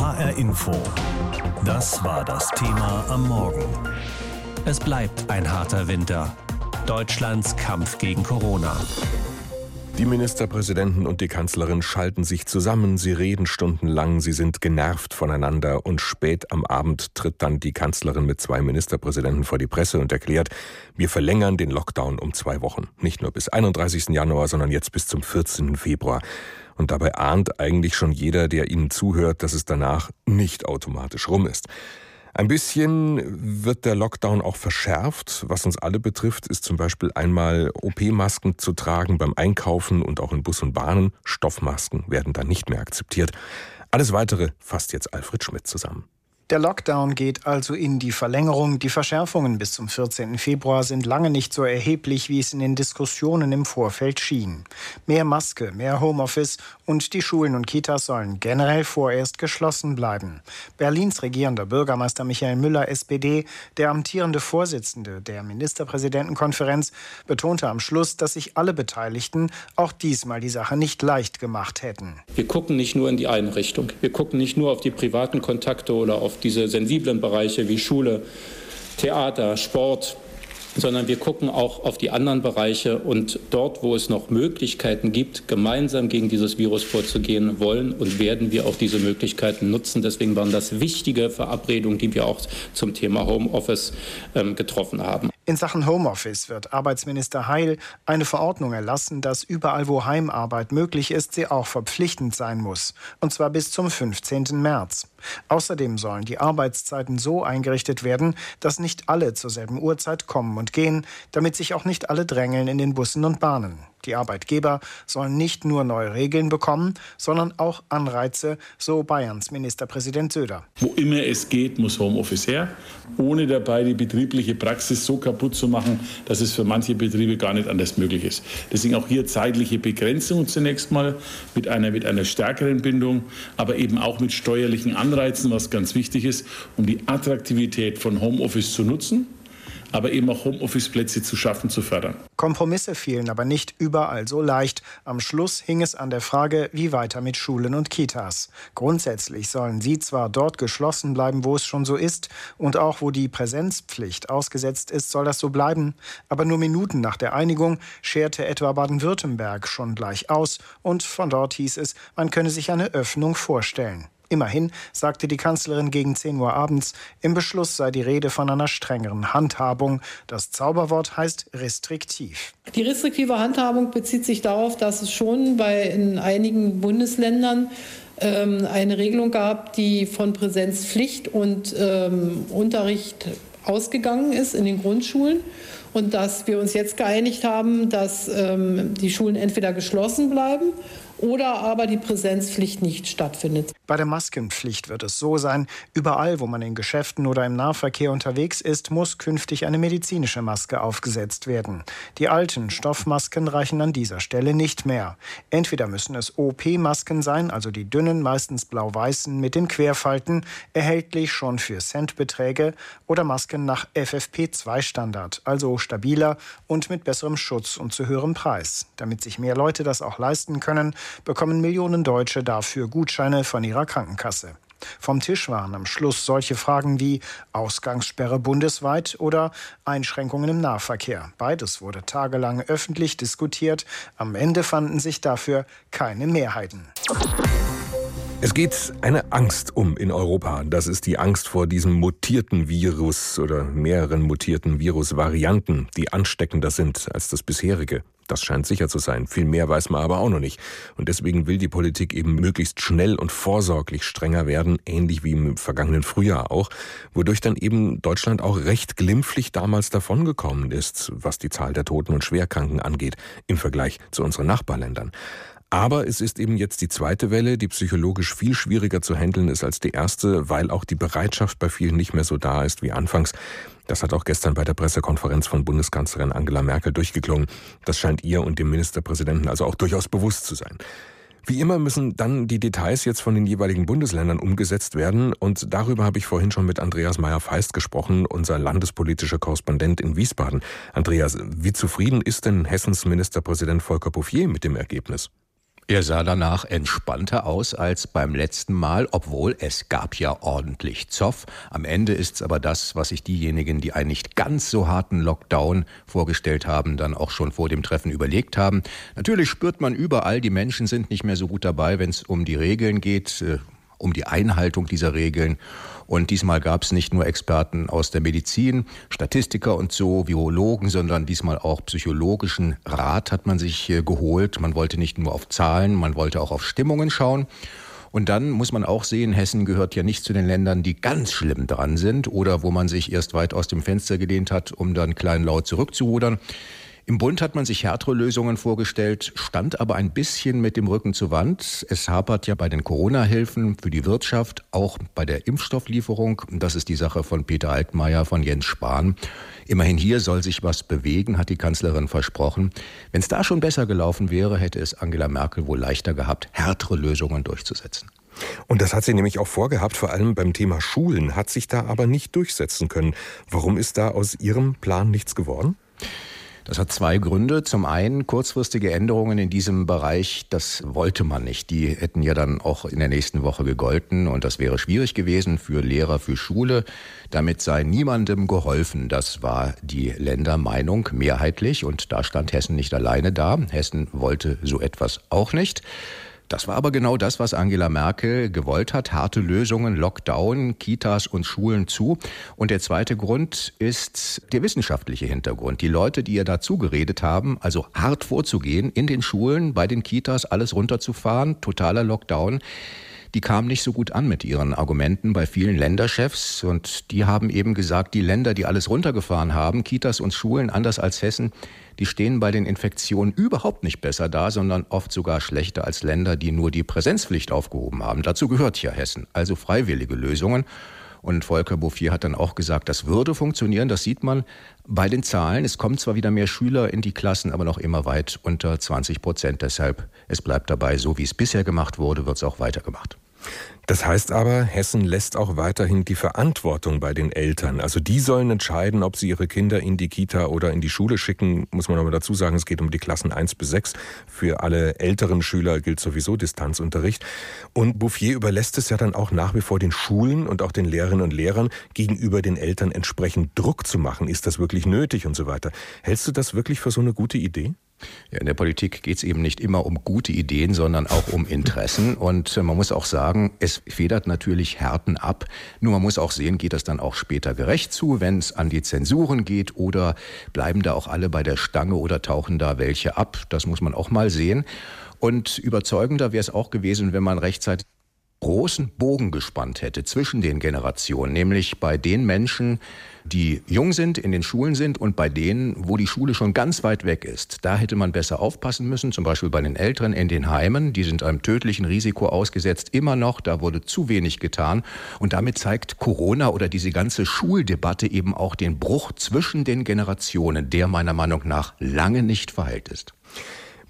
HR Info. Das war das Thema am Morgen. Es bleibt ein harter Winter. Deutschlands Kampf gegen Corona. Die Ministerpräsidenten und die Kanzlerin schalten sich zusammen, sie reden stundenlang, sie sind genervt voneinander und spät am Abend tritt dann die Kanzlerin mit zwei Ministerpräsidenten vor die Presse und erklärt, wir verlängern den Lockdown um zwei Wochen. Nicht nur bis 31. Januar, sondern jetzt bis zum 14. Februar. Und dabei ahnt eigentlich schon jeder, der ihnen zuhört, dass es danach nicht automatisch rum ist. Ein bisschen wird der Lockdown auch verschärft. Was uns alle betrifft, ist zum Beispiel einmal OP-Masken zu tragen beim Einkaufen und auch in Bus und Bahnen. Stoffmasken werden dann nicht mehr akzeptiert. Alles weitere fasst jetzt Alfred Schmidt zusammen. Der Lockdown geht also in die Verlängerung. Die Verschärfungen bis zum 14. Februar sind lange nicht so erheblich, wie es in den Diskussionen im Vorfeld schien. Mehr Maske, mehr Homeoffice und die Schulen und Kitas sollen generell vorerst geschlossen bleiben. Berlins regierender Bürgermeister Michael Müller, SPD, der amtierende Vorsitzende der Ministerpräsidentenkonferenz, betonte am Schluss, dass sich alle Beteiligten auch diesmal die Sache nicht leicht gemacht hätten. Wir gucken nicht nur in die eine Richtung. Wir gucken nicht nur auf die privaten Kontakte oder auf diese sensiblen Bereiche wie Schule, Theater, Sport, sondern wir gucken auch auf die anderen Bereiche und dort, wo es noch Möglichkeiten gibt, gemeinsam gegen dieses Virus vorzugehen wollen und werden wir auch diese Möglichkeiten nutzen. Deswegen waren das wichtige Verabredungen, die wir auch zum Thema Homeoffice ähm, getroffen haben. In Sachen Homeoffice wird Arbeitsminister Heil eine Verordnung erlassen, dass überall, wo Heimarbeit möglich ist, sie auch verpflichtend sein muss. Und zwar bis zum 15. März. Außerdem sollen die Arbeitszeiten so eingerichtet werden, dass nicht alle zur selben Uhrzeit kommen und gehen, damit sich auch nicht alle drängeln in den Bussen und Bahnen. Die Arbeitgeber sollen nicht nur neue Regeln bekommen, sondern auch Anreize, so Bayerns Ministerpräsident Söder. Wo immer es geht, muss Homeoffice her, ohne dabei die betriebliche Praxis so kaputt zu machen, dass es für manche Betriebe gar nicht anders möglich ist. Deswegen auch hier zeitliche Begrenzung zunächst mal mit einer, mit einer stärkeren Bindung, aber eben auch mit steuerlichen Anreizen, was ganz wichtig ist, um die Attraktivität von Homeoffice zu nutzen aber eben auch Homeoffice-Plätze zu schaffen, zu fördern. Kompromisse fielen aber nicht überall so leicht. Am Schluss hing es an der Frage, wie weiter mit Schulen und Kitas. Grundsätzlich sollen sie zwar dort geschlossen bleiben, wo es schon so ist, und auch wo die Präsenzpflicht ausgesetzt ist, soll das so bleiben. Aber nur Minuten nach der Einigung scherte etwa Baden-Württemberg schon gleich aus, und von dort hieß es, man könne sich eine Öffnung vorstellen. Immerhin sagte die Kanzlerin gegen 10 Uhr abends, im Beschluss sei die Rede von einer strengeren Handhabung. Das Zauberwort heißt restriktiv. Die restriktive Handhabung bezieht sich darauf, dass es schon bei in einigen Bundesländern ähm, eine Regelung gab, die von Präsenzpflicht und ähm, Unterricht ausgegangen ist in den Grundschulen und dass wir uns jetzt geeinigt haben, dass ähm, die Schulen entweder geschlossen bleiben oder aber die Präsenzpflicht nicht stattfindet. Bei der Maskenpflicht wird es so sein, überall, wo man in Geschäften oder im Nahverkehr unterwegs ist, muss künftig eine medizinische Maske aufgesetzt werden. Die alten Stoffmasken reichen an dieser Stelle nicht mehr. Entweder müssen es OP-Masken sein, also die dünnen, meistens blau-weißen mit den Querfalten, erhältlich schon für Centbeträge, oder Masken nach FFP2-Standard, also stabiler und mit besserem Schutz und zu höherem Preis. Damit sich mehr Leute das auch leisten können, bekommen Millionen Deutsche dafür Gutscheine von ihrer Krankenkasse. Vom Tisch waren am Schluss solche Fragen wie Ausgangssperre bundesweit oder Einschränkungen im Nahverkehr. Beides wurde tagelang öffentlich diskutiert. Am Ende fanden sich dafür keine Mehrheiten. Es geht eine Angst um in Europa. Das ist die Angst vor diesem mutierten Virus oder mehreren mutierten Virusvarianten, die ansteckender sind als das bisherige. Das scheint sicher zu sein. Viel mehr weiß man aber auch noch nicht. Und deswegen will die Politik eben möglichst schnell und vorsorglich strenger werden, ähnlich wie im vergangenen Frühjahr auch, wodurch dann eben Deutschland auch recht glimpflich damals davongekommen ist, was die Zahl der Toten und Schwerkranken angeht, im Vergleich zu unseren Nachbarländern. Aber es ist eben jetzt die zweite Welle, die psychologisch viel schwieriger zu handeln ist als die erste, weil auch die Bereitschaft bei vielen nicht mehr so da ist wie anfangs. Das hat auch gestern bei der Pressekonferenz von Bundeskanzlerin Angela Merkel durchgeklungen. Das scheint ihr und dem Ministerpräsidenten also auch durchaus bewusst zu sein. Wie immer müssen dann die Details jetzt von den jeweiligen Bundesländern umgesetzt werden und darüber habe ich vorhin schon mit Andreas Meyer-Feist gesprochen, unser landespolitischer Korrespondent in Wiesbaden. Andreas, wie zufrieden ist denn Hessens Ministerpräsident Volker Bouffier mit dem Ergebnis? Er sah danach entspannter aus als beim letzten Mal, obwohl es gab ja ordentlich Zoff. Am Ende ist es aber das, was sich diejenigen, die einen nicht ganz so harten Lockdown vorgestellt haben, dann auch schon vor dem Treffen überlegt haben. Natürlich spürt man überall, die Menschen sind nicht mehr so gut dabei, wenn es um die Regeln geht, äh, um die Einhaltung dieser Regeln. Und diesmal gab es nicht nur Experten aus der Medizin, Statistiker und so, Virologen, sondern diesmal auch psychologischen Rat hat man sich äh, geholt. Man wollte nicht nur auf Zahlen, man wollte auch auf Stimmungen schauen. Und dann muss man auch sehen, Hessen gehört ja nicht zu den Ländern, die ganz schlimm dran sind oder wo man sich erst weit aus dem Fenster gelehnt hat, um dann kleinlaut zurückzurudern. Im Bund hat man sich härtere Lösungen vorgestellt, stand aber ein bisschen mit dem Rücken zur Wand. Es hapert ja bei den Corona-Hilfen für die Wirtschaft, auch bei der Impfstofflieferung. Das ist die Sache von Peter Altmaier, von Jens Spahn. Immerhin hier soll sich was bewegen, hat die Kanzlerin versprochen. Wenn es da schon besser gelaufen wäre, hätte es Angela Merkel wohl leichter gehabt, härtere Lösungen durchzusetzen. Und das hat sie nämlich auch vorgehabt, vor allem beim Thema Schulen, hat sich da aber nicht durchsetzen können. Warum ist da aus Ihrem Plan nichts geworden? Das hat zwei Gründe. Zum einen kurzfristige Änderungen in diesem Bereich, das wollte man nicht. Die hätten ja dann auch in der nächsten Woche gegolten und das wäre schwierig gewesen für Lehrer, für Schule. Damit sei niemandem geholfen. Das war die Ländermeinung mehrheitlich und da stand Hessen nicht alleine da. Hessen wollte so etwas auch nicht. Das war aber genau das, was Angela Merkel gewollt hat. Harte Lösungen, Lockdown, Kitas und Schulen zu. Und der zweite Grund ist der wissenschaftliche Hintergrund. Die Leute, die ihr dazu geredet haben, also hart vorzugehen, in den Schulen, bei den Kitas alles runterzufahren, totaler Lockdown, die kamen nicht so gut an mit ihren Argumenten bei vielen Länderchefs und die haben eben gesagt, die Länder, die alles runtergefahren haben, Kitas und Schulen, anders als Hessen, die stehen bei den Infektionen überhaupt nicht besser da, sondern oft sogar schlechter als Länder, die nur die Präsenzpflicht aufgehoben haben. Dazu gehört ja Hessen, also freiwillige Lösungen. Und Volker Bouffier hat dann auch gesagt, das würde funktionieren. Das sieht man bei den Zahlen. Es kommen zwar wieder mehr Schüler in die Klassen, aber noch immer weit unter 20 Prozent. Deshalb, es bleibt dabei, so wie es bisher gemacht wurde, wird es auch weitergemacht. Das heißt aber, Hessen lässt auch weiterhin die Verantwortung bei den Eltern. Also die sollen entscheiden, ob sie ihre Kinder in die Kita oder in die Schule schicken. Muss man aber dazu sagen, es geht um die Klassen 1 bis 6. Für alle älteren Schüler gilt sowieso Distanzunterricht. Und Bouffier überlässt es ja dann auch nach wie vor den Schulen und auch den Lehrerinnen und Lehrern gegenüber den Eltern entsprechend Druck zu machen. Ist das wirklich nötig und so weiter? Hältst du das wirklich für so eine gute Idee? Ja, in der Politik geht es eben nicht immer um gute Ideen, sondern auch um Interessen. Und äh, man muss auch sagen, es federt natürlich Härten ab. Nur man muss auch sehen, geht das dann auch später gerecht zu, wenn es an die Zensuren geht oder bleiben da auch alle bei der Stange oder tauchen da welche ab. Das muss man auch mal sehen. Und überzeugender wäre es auch gewesen, wenn man rechtzeitig großen Bogen gespannt hätte zwischen den Generationen, nämlich bei den Menschen, die jung sind, in den Schulen sind und bei denen, wo die Schule schon ganz weit weg ist. Da hätte man besser aufpassen müssen, zum Beispiel bei den Älteren in den Heimen. Die sind einem tödlichen Risiko ausgesetzt, immer noch. Da wurde zu wenig getan. Und damit zeigt Corona oder diese ganze Schuldebatte eben auch den Bruch zwischen den Generationen, der meiner Meinung nach lange nicht verheilt ist.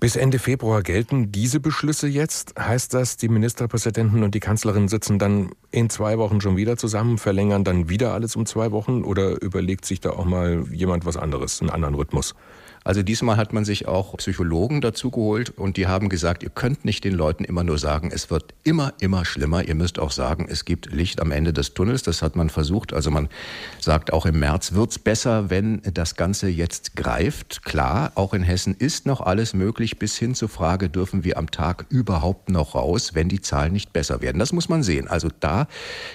Bis Ende Februar gelten diese Beschlüsse jetzt. Heißt das, die Ministerpräsidenten und die Kanzlerin sitzen dann in zwei Wochen schon wieder zusammen, verlängern dann wieder alles um zwei Wochen oder überlegt sich da auch mal jemand was anderes, einen anderen Rhythmus? Also diesmal hat man sich auch Psychologen dazu geholt und die haben gesagt, ihr könnt nicht den Leuten immer nur sagen, es wird immer, immer schlimmer. Ihr müsst auch sagen, es gibt Licht am Ende des Tunnels. Das hat man versucht. Also man sagt auch im März wird's besser, wenn das Ganze jetzt greift. Klar, auch in Hessen ist noch alles möglich bis hin zur Frage, dürfen wir am Tag überhaupt noch raus, wenn die Zahlen nicht besser werden. Das muss man sehen. Also da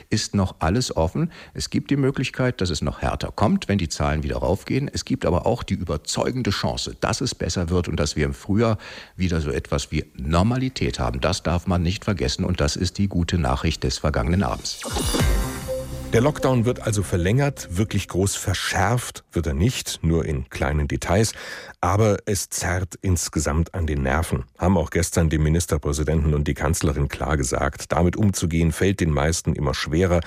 ist noch alles offen. Es gibt die Möglichkeit, dass es noch härter kommt, wenn die Zahlen wieder raufgehen. Es gibt aber auch die überzeugende Chance, dass es besser wird und dass wir im Frühjahr wieder so etwas wie Normalität haben. Das darf man nicht vergessen und das ist die gute Nachricht des vergangenen Abends. Der Lockdown wird also verlängert, wirklich groß verschärft wird er nicht, nur in kleinen Details, aber es zerrt insgesamt an den Nerven, haben auch gestern die Ministerpräsidenten und die Kanzlerin klar gesagt. Damit umzugehen fällt den meisten immer schwerer,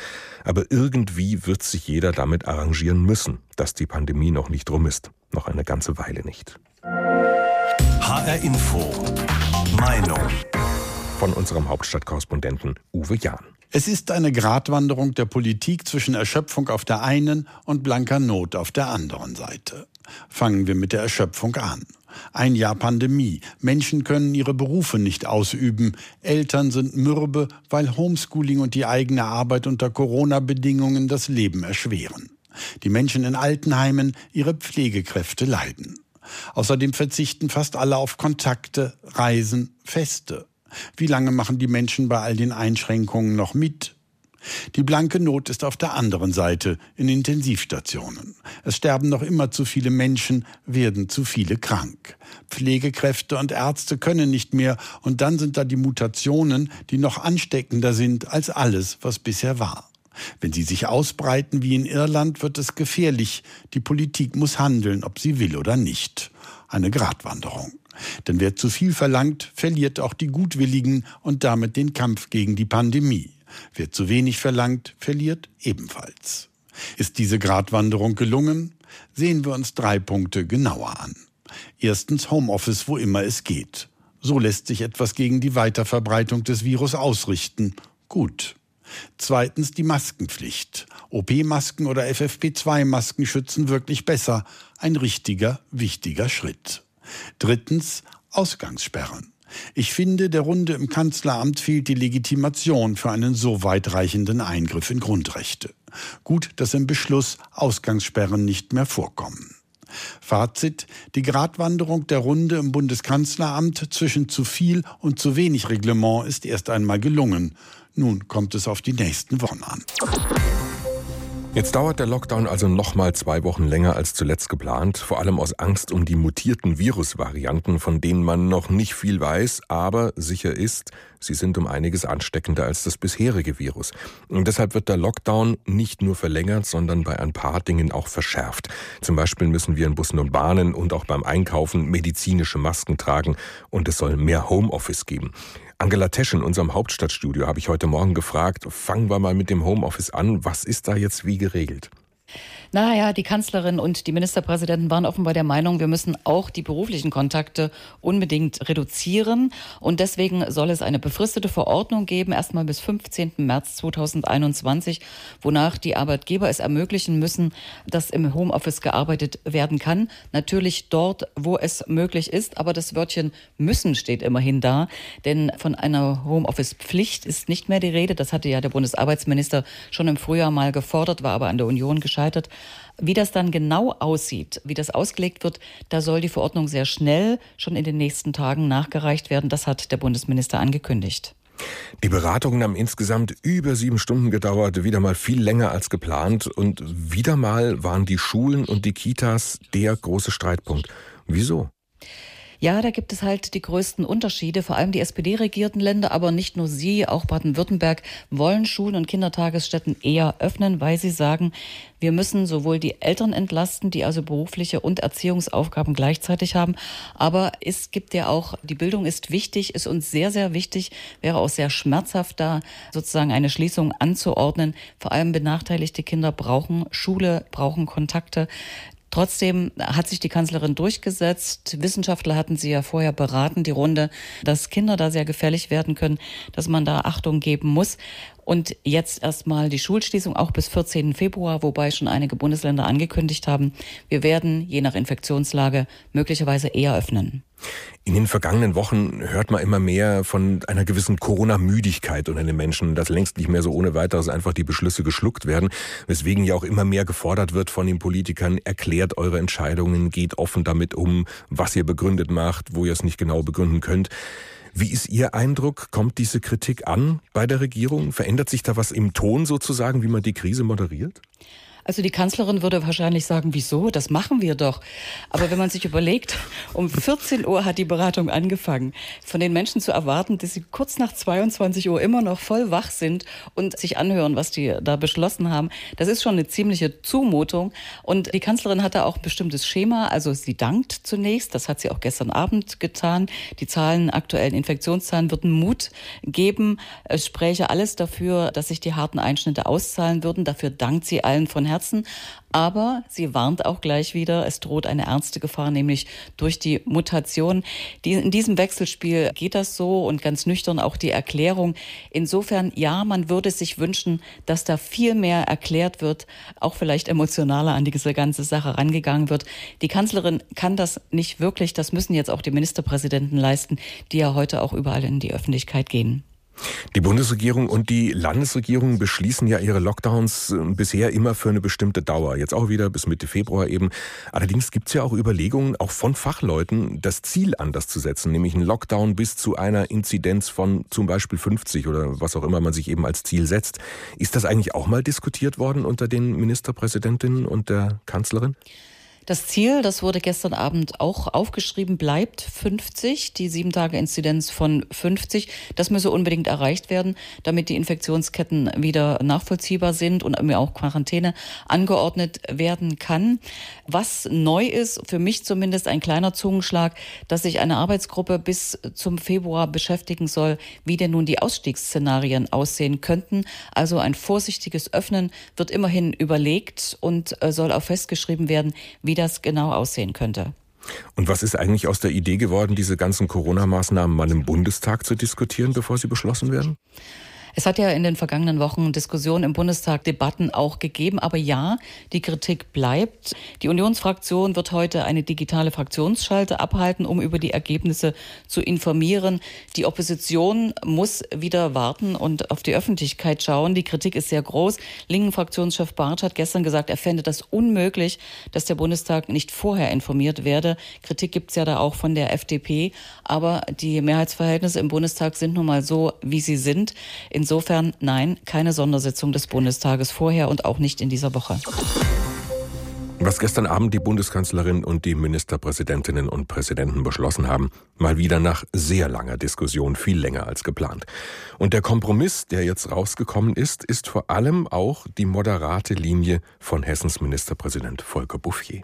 aber irgendwie wird sich jeder damit arrangieren müssen, dass die Pandemie noch nicht rum ist, noch eine ganze Weile nicht. HR Info. Meinung. Von unserem Hauptstadtkorrespondenten Uwe Jahn. Es ist eine Gratwanderung der Politik zwischen Erschöpfung auf der einen und blanker Not auf der anderen Seite. Fangen wir mit der Erschöpfung an. Ein Jahr Pandemie. Menschen können ihre Berufe nicht ausüben. Eltern sind mürbe, weil Homeschooling und die eigene Arbeit unter Corona-Bedingungen das Leben erschweren. Die Menschen in Altenheimen, ihre Pflegekräfte leiden. Außerdem verzichten fast alle auf Kontakte, Reisen, Feste. Wie lange machen die Menschen bei all den Einschränkungen noch mit? Die blanke Not ist auf der anderen Seite in Intensivstationen. Es sterben noch immer zu viele Menschen, werden zu viele krank. Pflegekräfte und Ärzte können nicht mehr und dann sind da die Mutationen, die noch ansteckender sind als alles, was bisher war. Wenn sie sich ausbreiten wie in Irland, wird es gefährlich. Die Politik muss handeln, ob sie will oder nicht. Eine Gratwanderung. Denn wer zu viel verlangt, verliert auch die Gutwilligen und damit den Kampf gegen die Pandemie. Wer zu wenig verlangt, verliert ebenfalls. Ist diese Gratwanderung gelungen? Sehen wir uns drei Punkte genauer an. Erstens Homeoffice, wo immer es geht. So lässt sich etwas gegen die Weiterverbreitung des Virus ausrichten. Gut. Zweitens die Maskenpflicht. OP-Masken oder FFP2-Masken schützen wirklich besser. Ein richtiger, wichtiger Schritt. Drittens Ausgangssperren. Ich finde, der Runde im Kanzleramt fehlt die Legitimation für einen so weitreichenden Eingriff in Grundrechte. Gut, dass im Beschluss Ausgangssperren nicht mehr vorkommen. Fazit, die Gratwanderung der Runde im Bundeskanzleramt zwischen zu viel und zu wenig Reglement ist erst einmal gelungen. Nun kommt es auf die nächsten Wochen an. Jetzt dauert der Lockdown also nochmal zwei Wochen länger als zuletzt geplant, vor allem aus Angst um die mutierten Virusvarianten, von denen man noch nicht viel weiß, aber sicher ist, sie sind um einiges ansteckender als das bisherige Virus. Und deshalb wird der Lockdown nicht nur verlängert, sondern bei ein paar Dingen auch verschärft. Zum Beispiel müssen wir in Bussen und Bahnen und auch beim Einkaufen medizinische Masken tragen und es soll mehr Homeoffice geben. Angela Tesch in unserem Hauptstadtstudio habe ich heute Morgen gefragt, fangen wir mal mit dem Homeoffice an. Was ist da jetzt wie geregelt? Naja, die Kanzlerin und die Ministerpräsidenten waren offenbar der Meinung, wir müssen auch die beruflichen Kontakte unbedingt reduzieren. Und deswegen soll es eine befristete Verordnung geben, erstmal bis 15. März 2021, wonach die Arbeitgeber es ermöglichen müssen, dass im Homeoffice gearbeitet werden kann. Natürlich dort, wo es möglich ist. Aber das Wörtchen müssen steht immerhin da. Denn von einer Homeoffice-Pflicht ist nicht mehr die Rede. Das hatte ja der Bundesarbeitsminister schon im Frühjahr mal gefordert, war aber an der Union gescheitert. Wie das dann genau aussieht, wie das ausgelegt wird, da soll die Verordnung sehr schnell schon in den nächsten Tagen nachgereicht werden. Das hat der Bundesminister angekündigt. Die Beratungen haben insgesamt über sieben Stunden gedauert, wieder mal viel länger als geplant. Und wieder mal waren die Schulen und die Kitas der große Streitpunkt. Wieso? Ja, da gibt es halt die größten Unterschiede. Vor allem die SPD-regierten Länder, aber nicht nur sie, auch Baden-Württemberg wollen Schulen und Kindertagesstätten eher öffnen, weil sie sagen, wir müssen sowohl die Eltern entlasten, die also berufliche und Erziehungsaufgaben gleichzeitig haben. Aber es gibt ja auch, die Bildung ist wichtig, ist uns sehr, sehr wichtig, wäre auch sehr schmerzhaft da sozusagen eine Schließung anzuordnen. Vor allem benachteiligte Kinder brauchen Schule, brauchen Kontakte. Trotzdem hat sich die Kanzlerin durchgesetzt. Wissenschaftler hatten sie ja vorher beraten, die Runde, dass Kinder da sehr gefährlich werden können, dass man da Achtung geben muss. Und jetzt erstmal die Schulschließung auch bis 14. Februar, wobei schon einige Bundesländer angekündigt haben, wir werden je nach Infektionslage möglicherweise eher öffnen. In den vergangenen Wochen hört man immer mehr von einer gewissen Corona-Müdigkeit unter den Menschen, dass längst nicht mehr so ohne weiteres einfach die Beschlüsse geschluckt werden, weswegen ja auch immer mehr gefordert wird von den Politikern, erklärt eure Entscheidungen, geht offen damit um, was ihr begründet macht, wo ihr es nicht genau begründen könnt. Wie ist Ihr Eindruck? Kommt diese Kritik an bei der Regierung? Verändert sich da was im Ton sozusagen, wie man die Krise moderiert? Also die Kanzlerin würde wahrscheinlich sagen, wieso? Das machen wir doch. Aber wenn man sich überlegt, um 14 Uhr hat die Beratung angefangen. Von den Menschen zu erwarten, dass sie kurz nach 22 Uhr immer noch voll wach sind und sich anhören, was die da beschlossen haben, das ist schon eine ziemliche Zumutung. Und die Kanzlerin hat da auch ein bestimmtes Schema. Also sie dankt zunächst, das hat sie auch gestern Abend getan. Die Zahlen, aktuellen Infektionszahlen würden Mut geben. Es spräche alles dafür, dass sich die harten Einschnitte auszahlen würden. Dafür dankt sie allen von Herzen. Schmerzen. Aber sie warnt auch gleich wieder, es droht eine ernste Gefahr, nämlich durch die Mutation. Die, in diesem Wechselspiel geht das so und ganz nüchtern auch die Erklärung. Insofern, ja, man würde sich wünschen, dass da viel mehr erklärt wird, auch vielleicht emotionaler an diese ganze Sache rangegangen wird. Die Kanzlerin kann das nicht wirklich, das müssen jetzt auch die Ministerpräsidenten leisten, die ja heute auch überall in die Öffentlichkeit gehen. Die Bundesregierung und die Landesregierung beschließen ja ihre Lockdowns äh, bisher immer für eine bestimmte Dauer. Jetzt auch wieder bis Mitte Februar eben. Allerdings gibt es ja auch Überlegungen, auch von Fachleuten, das Ziel anders zu setzen, nämlich einen Lockdown bis zu einer Inzidenz von zum Beispiel 50 oder was auch immer man sich eben als Ziel setzt. Ist das eigentlich auch mal diskutiert worden unter den Ministerpräsidentinnen und der Kanzlerin? Das Ziel, das wurde gestern Abend auch aufgeschrieben, bleibt 50, die sieben Tage Inzidenz von 50. Das müsse unbedingt erreicht werden, damit die Infektionsketten wieder nachvollziehbar sind und auch Quarantäne angeordnet werden kann. Was neu ist, für mich zumindest ein kleiner Zungenschlag, dass sich eine Arbeitsgruppe bis zum Februar beschäftigen soll, wie denn nun die Ausstiegsszenarien aussehen könnten. Also ein vorsichtiges Öffnen wird immerhin überlegt und äh, soll auch festgeschrieben werden, wie das genau aussehen könnte. Und was ist eigentlich aus der Idee geworden, diese ganzen Corona-Maßnahmen mal im Bundestag zu diskutieren, bevor sie beschlossen werden? Es hat ja in den vergangenen Wochen Diskussionen im Bundestag, Debatten auch gegeben. Aber ja, die Kritik bleibt. Die Unionsfraktion wird heute eine digitale Fraktionsschalte abhalten, um über die Ergebnisse zu informieren. Die Opposition muss wieder warten und auf die Öffentlichkeit schauen. Die Kritik ist sehr groß. Linken-Fraktionschef Barth hat gestern gesagt, er fände das unmöglich, dass der Bundestag nicht vorher informiert werde. Kritik gibt es ja da auch von der FDP. Aber die Mehrheitsverhältnisse im Bundestag sind nun mal so, wie sie sind. In Insofern nein, keine Sondersitzung des Bundestages vorher und auch nicht in dieser Woche. Was gestern Abend die Bundeskanzlerin und die Ministerpräsidentinnen und Präsidenten beschlossen haben, mal wieder nach sehr langer Diskussion, viel länger als geplant. Und der Kompromiss, der jetzt rausgekommen ist, ist vor allem auch die moderate Linie von Hessens Ministerpräsident Volker Bouffier.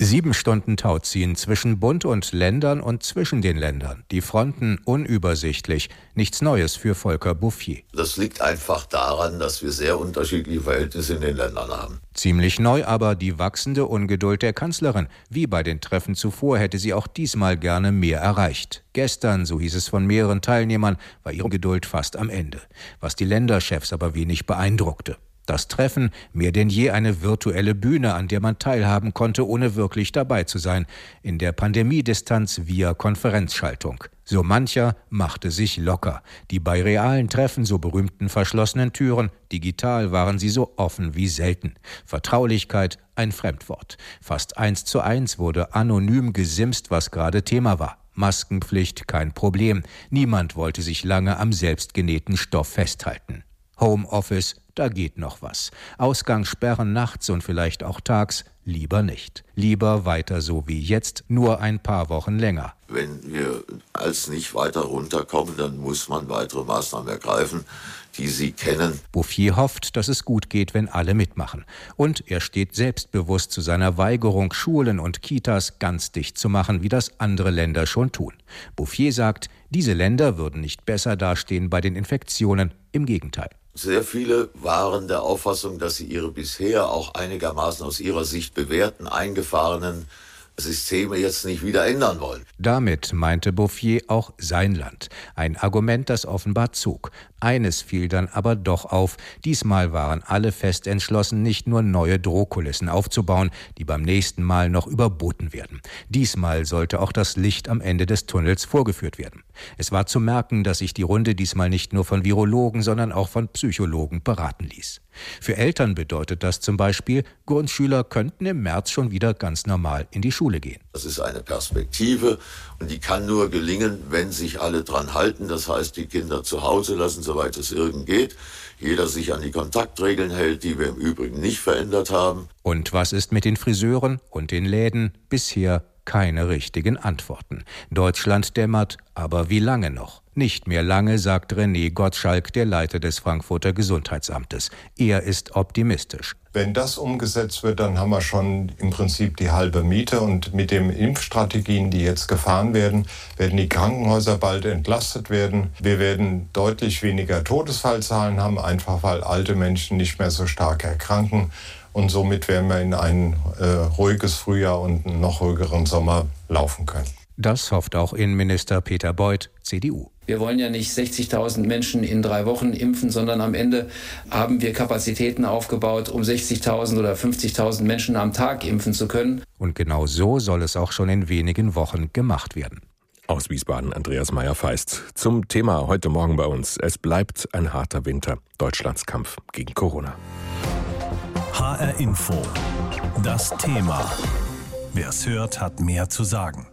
Sieben Stunden Tauziehen zwischen Bund und Ländern und zwischen den Ländern. Die Fronten unübersichtlich. Nichts Neues für Volker Bouffier. Das liegt einfach daran, dass wir sehr unterschiedliche Verhältnisse in den Ländern haben. Ziemlich neu aber die wachsende Ungeduld der Kanzlerin. Wie bei den Treffen zuvor hätte sie auch diesmal gerne mehr erreicht. Gestern, so hieß es von mehreren Teilnehmern, war ihre Geduld fast am Ende. Was die Länderchefs aber wenig beeindruckte. Das Treffen mehr denn je eine virtuelle Bühne, an der man teilhaben konnte, ohne wirklich dabei zu sein, in der Pandemiedistanz via Konferenzschaltung. So mancher machte sich locker. Die bei realen Treffen so berühmten verschlossenen Türen, digital waren sie so offen wie selten. Vertraulichkeit ein Fremdwort. Fast eins zu eins wurde anonym gesimst, was gerade Thema war. Maskenpflicht kein Problem. Niemand wollte sich lange am selbstgenähten Stoff festhalten. Homeoffice da geht noch was. Ausgangssperren nachts und vielleicht auch tags, lieber nicht. Lieber weiter so wie jetzt, nur ein paar Wochen länger. Wenn wir als nicht weiter runterkommen, dann muss man weitere Maßnahmen ergreifen, die Sie kennen. Bouffier hofft, dass es gut geht, wenn alle mitmachen. Und er steht selbstbewusst zu seiner Weigerung, Schulen und Kitas ganz dicht zu machen, wie das andere Länder schon tun. Bouffier sagt, diese Länder würden nicht besser dastehen bei den Infektionen, im Gegenteil. Sehr viele waren der Auffassung, dass sie ihre bisher auch einigermaßen aus ihrer Sicht bewährten, eingefahrenen Systeme jetzt nicht wieder ändern wollen. Damit meinte Bouffier auch sein Land. Ein Argument, das offenbar zog. Eines fiel dann aber doch auf. Diesmal waren alle fest entschlossen, nicht nur neue Drohkulissen aufzubauen, die beim nächsten Mal noch überboten werden. Diesmal sollte auch das Licht am Ende des Tunnels vorgeführt werden. Es war zu merken, dass sich die Runde diesmal nicht nur von Virologen, sondern auch von Psychologen beraten ließ. Für Eltern bedeutet das zum Beispiel, Grundschüler könnten im März schon wieder ganz normal in die Schule gehen. Das ist eine Perspektive und die kann nur gelingen, wenn sich alle dran halten. Das heißt, die Kinder zu Hause lassen, soweit es irgend geht. Jeder sich an die Kontaktregeln hält, die wir im Übrigen nicht verändert haben. Und was ist mit den Friseuren und den Läden? Bisher keine richtigen Antworten. Deutschland dämmert, aber wie lange noch? Nicht mehr lange, sagt René Gottschalk, der Leiter des Frankfurter Gesundheitsamtes. Er ist optimistisch. Wenn das umgesetzt wird, dann haben wir schon im Prinzip die halbe Miete. Und mit den Impfstrategien, die jetzt gefahren werden, werden die Krankenhäuser bald entlastet werden. Wir werden deutlich weniger Todesfallzahlen haben, einfach weil alte Menschen nicht mehr so stark erkranken. Und somit werden wir in ein äh, ruhiges Frühjahr und einen noch ruhigeren Sommer laufen können. Das hofft auch Innenminister Peter Beuth, CDU. Wir wollen ja nicht 60.000 Menschen in drei Wochen impfen, sondern am Ende haben wir Kapazitäten aufgebaut, um 60.000 oder 50.000 Menschen am Tag impfen zu können. Und genau so soll es auch schon in wenigen Wochen gemacht werden. Aus Wiesbaden Andreas Meyer-Feist. Zum Thema heute Morgen bei uns. Es bleibt ein harter Winter. Deutschlands Kampf gegen Corona. HR Info. Das Thema. Wer es hört, hat mehr zu sagen.